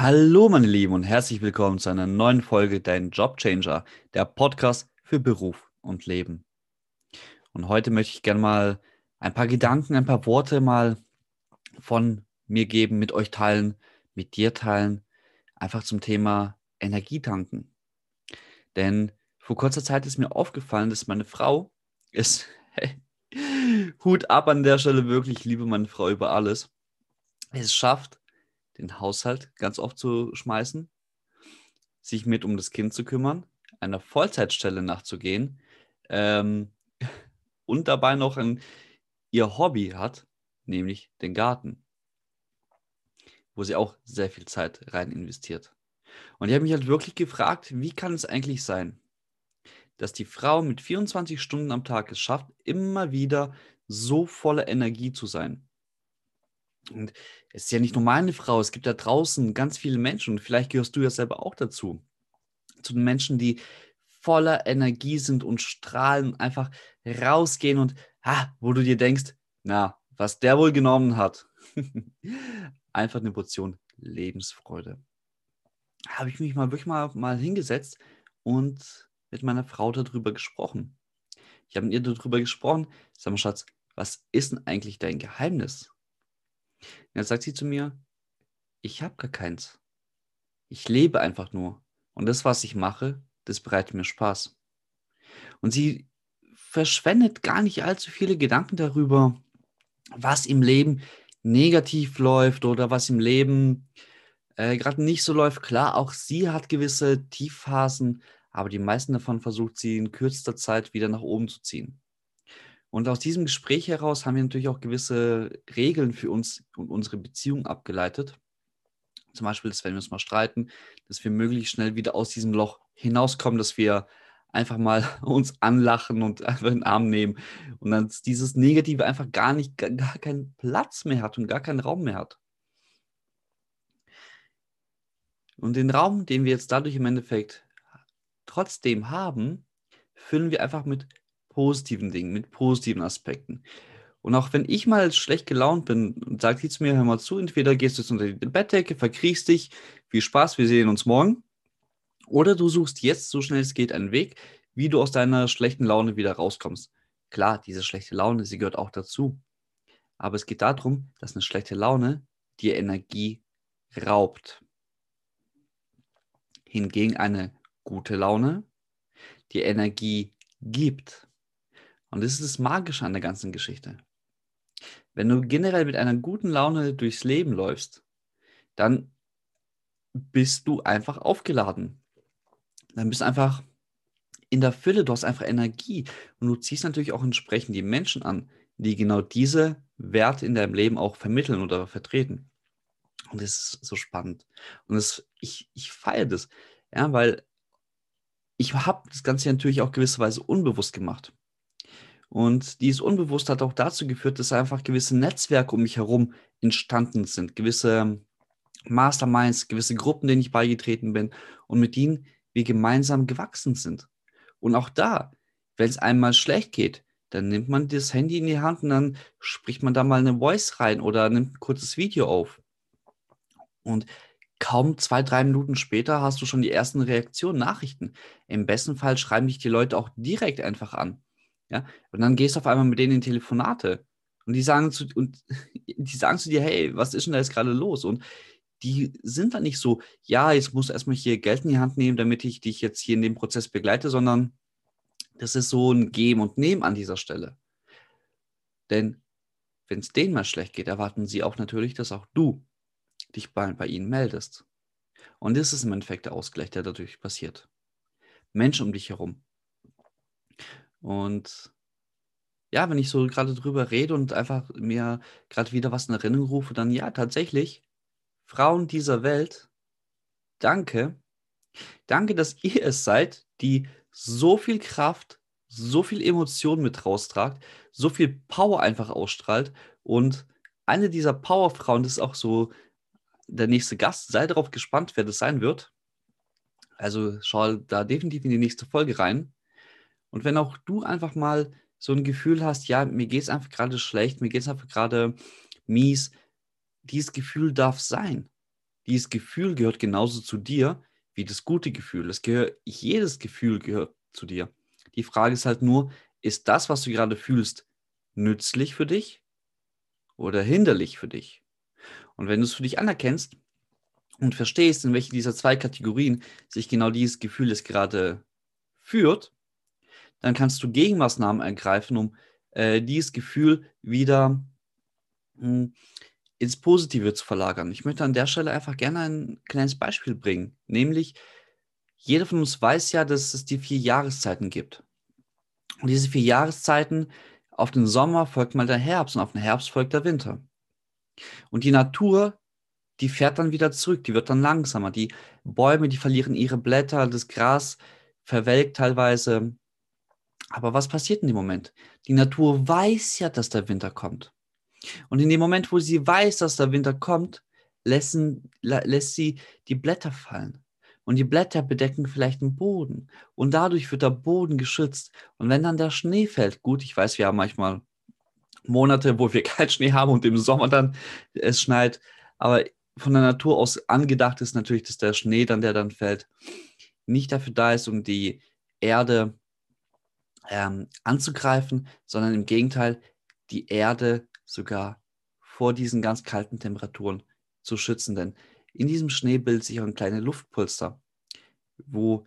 Hallo meine Lieben und herzlich willkommen zu einer neuen Folge Dein Jobchanger, der Podcast für Beruf und Leben. Und heute möchte ich gerne mal ein paar Gedanken, ein paar Worte mal von mir geben, mit euch teilen, mit dir teilen, einfach zum Thema Energietanken. Denn vor kurzer Zeit ist mir aufgefallen, dass meine Frau ist, hey, Hut ab an der Stelle wirklich, liebe meine Frau über alles, es schafft, den Haushalt ganz oft zu schmeißen, sich mit um das Kind zu kümmern, einer Vollzeitstelle nachzugehen ähm, und dabei noch ein, ihr Hobby hat, nämlich den Garten, wo sie auch sehr viel Zeit rein investiert. Und ich habe mich halt wirklich gefragt, wie kann es eigentlich sein, dass die Frau mit 24 Stunden am Tag es schafft, immer wieder so voller Energie zu sein. Und es ist ja nicht nur meine Frau, es gibt da draußen ganz viele Menschen und vielleicht gehörst du ja selber auch dazu. Zu den Menschen, die voller Energie sind und strahlen, einfach rausgehen und ah, wo du dir denkst, na, was der wohl genommen hat. einfach eine Portion Lebensfreude. Habe ich mich mal wirklich mal, mal hingesetzt und mit meiner Frau darüber gesprochen. Ich habe mit ihr darüber gesprochen. Sag mal, Schatz, was ist denn eigentlich dein Geheimnis? Dann sagt sie zu mir, ich habe gar keins. Ich lebe einfach nur. Und das, was ich mache, das bereitet mir Spaß. Und sie verschwendet gar nicht allzu viele Gedanken darüber, was im Leben negativ läuft oder was im Leben äh, gerade nicht so läuft. Klar, auch sie hat gewisse Tiefphasen, aber die meisten davon versucht sie in kürzester Zeit wieder nach oben zu ziehen. Und aus diesem Gespräch heraus haben wir natürlich auch gewisse Regeln für uns und unsere Beziehung abgeleitet. Zum Beispiel, dass wenn wir uns mal streiten, dass wir möglichst schnell wieder aus diesem Loch hinauskommen, dass wir einfach mal uns anlachen und einfach in den Arm nehmen und dann dieses Negative einfach gar nicht, gar, gar keinen Platz mehr hat und gar keinen Raum mehr hat. Und den Raum, den wir jetzt dadurch im Endeffekt trotzdem haben, füllen wir einfach mit positiven Dingen, mit positiven Aspekten. Und auch wenn ich mal schlecht gelaunt bin und sagt jetzt mir, hör mal zu, entweder gehst du jetzt unter die Bettdecke, verkriechst dich, viel Spaß, wir sehen uns morgen. Oder du suchst jetzt, so schnell es geht, einen Weg, wie du aus deiner schlechten Laune wieder rauskommst. Klar, diese schlechte Laune, sie gehört auch dazu. Aber es geht darum, dass eine schlechte Laune dir Energie raubt. Hingegen eine gute Laune dir Energie gibt. Und das ist das Magische an der ganzen Geschichte. Wenn du generell mit einer guten Laune durchs Leben läufst, dann bist du einfach aufgeladen. Dann bist du einfach in der Fülle, du hast einfach Energie und du ziehst natürlich auch entsprechend die Menschen an, die genau diese Werte in deinem Leben auch vermitteln oder vertreten. Und das ist so spannend. Und das, ich, ich feiere das, ja, weil ich habe das Ganze natürlich auch gewisserweise unbewusst gemacht. Und dieses Unbewusst hat auch dazu geführt, dass einfach gewisse Netzwerke um mich herum entstanden sind, gewisse Masterminds, gewisse Gruppen, denen ich beigetreten bin und mit denen wir gemeinsam gewachsen sind. Und auch da, wenn es einmal schlecht geht, dann nimmt man das Handy in die Hand und dann spricht man da mal eine Voice rein oder nimmt ein kurzes Video auf. Und kaum zwei, drei Minuten später hast du schon die ersten Reaktionen, Nachrichten. Im besten Fall schreiben dich die Leute auch direkt einfach an. Ja? Und dann gehst du auf einmal mit denen in Telefonate und die sagen zu, und die sagen zu dir, hey, was ist denn da jetzt gerade los? Und die sind dann nicht so, ja, jetzt musst du erstmal hier Geld in die Hand nehmen, damit ich dich jetzt hier in dem Prozess begleite, sondern das ist so ein Geben und Nehmen an dieser Stelle. Denn wenn es denen mal schlecht geht, erwarten sie auch natürlich, dass auch du dich bei, bei ihnen meldest. Und das ist im Endeffekt der Ausgleich, der dadurch passiert. Menschen um dich herum. Und ja, wenn ich so gerade drüber rede und einfach mir gerade wieder was in Erinnerung rufe, dann ja, tatsächlich, Frauen dieser Welt, danke, Danke, dass ihr es seid, die so viel Kraft, so viel Emotion mit raustragt, so viel Power einfach ausstrahlt. Und eine dieser Powerfrauen, das ist auch so der nächste Gast, sei darauf gespannt, wer das sein wird. Also schau da definitiv in die nächste Folge rein. Und wenn auch du einfach mal so ein Gefühl hast, ja, mir geht es einfach gerade schlecht, mir geht es einfach gerade mies, dieses Gefühl darf sein. Dieses Gefühl gehört genauso zu dir wie das gute Gefühl. Es gehört, jedes Gefühl gehört zu dir. Die Frage ist halt nur, ist das, was du gerade fühlst, nützlich für dich oder hinderlich für dich? Und wenn du es für dich anerkennst und verstehst, in welche dieser zwei Kategorien sich genau dieses Gefühl jetzt gerade führt, dann kannst du Gegenmaßnahmen ergreifen, um äh, dieses Gefühl wieder mh, hm, ins Positive zu verlagern. Ich möchte an der Stelle einfach gerne ein kleines Beispiel bringen, nämlich jeder von uns weiß ja, dass es die vier Jahreszeiten gibt. Und diese vier Jahreszeiten, auf den Sommer folgt mal der Herbst und auf den Herbst folgt der Winter. Und die Natur, die fährt dann wieder zurück, die wird dann langsamer. Die Bäume, die verlieren ihre Blätter, das Gras verwelkt teilweise. Aber was passiert in dem Moment? Die Natur weiß ja, dass der Winter kommt. Und in dem Moment, wo sie weiß, dass der Winter kommt, lassen, lässt sie die Blätter fallen. Und die Blätter bedecken vielleicht den Boden. Und dadurch wird der Boden geschützt. Und wenn dann der Schnee fällt, gut, ich weiß, wir haben manchmal Monate, wo wir keinen Schnee haben und im Sommer dann es schneit. Aber von der Natur aus angedacht ist natürlich, dass der Schnee dann, der dann fällt, nicht dafür da ist, um die Erde ähm, anzugreifen, sondern im Gegenteil, die Erde sogar vor diesen ganz kalten Temperaturen zu schützen. Denn in diesem Schnee bildet sich auch ein kleines Luftpolster, wo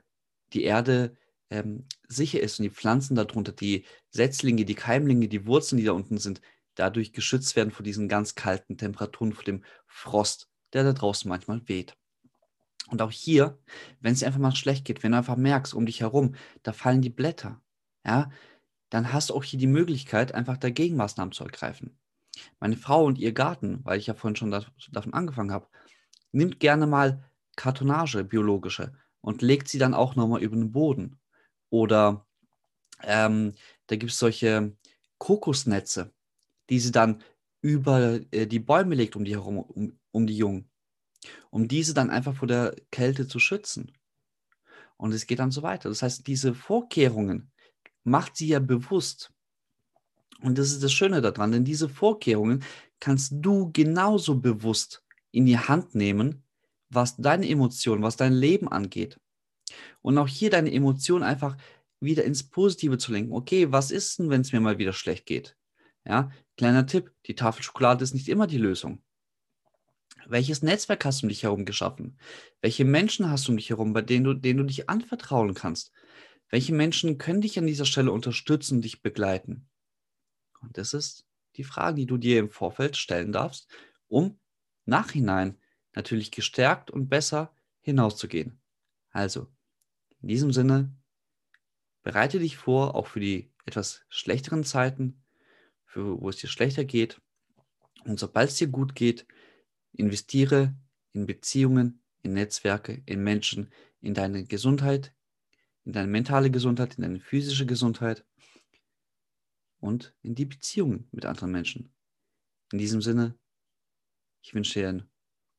die Erde ähm, sicher ist und die Pflanzen darunter, die Setzlinge, die Keimlinge, die Wurzeln, die da unten sind, dadurch geschützt werden vor diesen ganz kalten Temperaturen, vor dem Frost, der da draußen manchmal weht. Und auch hier, wenn es einfach mal schlecht geht, wenn du einfach merkst, um dich herum, da fallen die Blätter, ja, dann hast du auch hier die Möglichkeit, einfach dagegen Maßnahmen zu ergreifen. Meine Frau und ihr Garten, weil ich ja vorhin schon davon angefangen habe, nimmt gerne mal Kartonage, biologische, und legt sie dann auch nochmal über den Boden. Oder ähm, da gibt es solche Kokosnetze, die sie dann über äh, die Bäume legt, um die herum, um, um die Jungen, um diese dann einfach vor der Kälte zu schützen. Und es geht dann so weiter. Das heißt, diese Vorkehrungen macht sie ja bewusst. Und das ist das Schöne daran, denn diese Vorkehrungen kannst du genauso bewusst in die Hand nehmen, was deine Emotionen, was dein Leben angeht. Und auch hier deine Emotionen einfach wieder ins Positive zu lenken. Okay, was ist denn, wenn es mir mal wieder schlecht geht? Ja, kleiner Tipp, die Tafel Schokolade ist nicht immer die Lösung. Welches Netzwerk hast du um dich herum geschaffen? Welche Menschen hast du um dich herum, bei denen du, denen du dich anvertrauen kannst? Welche Menschen können dich an dieser Stelle unterstützen und dich begleiten? Und das ist die Frage, die du dir im Vorfeld stellen darfst, um nachhinein natürlich gestärkt und besser hinauszugehen. Also, in diesem Sinne, bereite dich vor, auch für die etwas schlechteren Zeiten, für, wo es dir schlechter geht. Und sobald es dir gut geht, investiere in Beziehungen, in Netzwerke, in Menschen, in deine Gesundheit, in deine mentale Gesundheit, in deine physische Gesundheit und in die Beziehungen mit anderen Menschen. In diesem Sinne, ich wünsche dir einen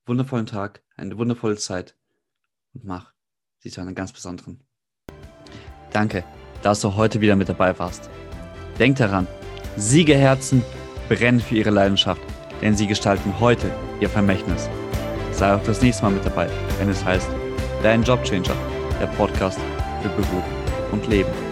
wundervollen Tag, eine wundervolle Zeit und mach sie zu einer ganz besonderen. Danke, dass du heute wieder mit dabei warst. Denk daran, Siegerherzen brennen für ihre Leidenschaft, denn sie gestalten heute ihr Vermächtnis. Sei auch das nächste Mal mit dabei, wenn es heißt Dein Jobchanger, der Podcast Beruf und Leben.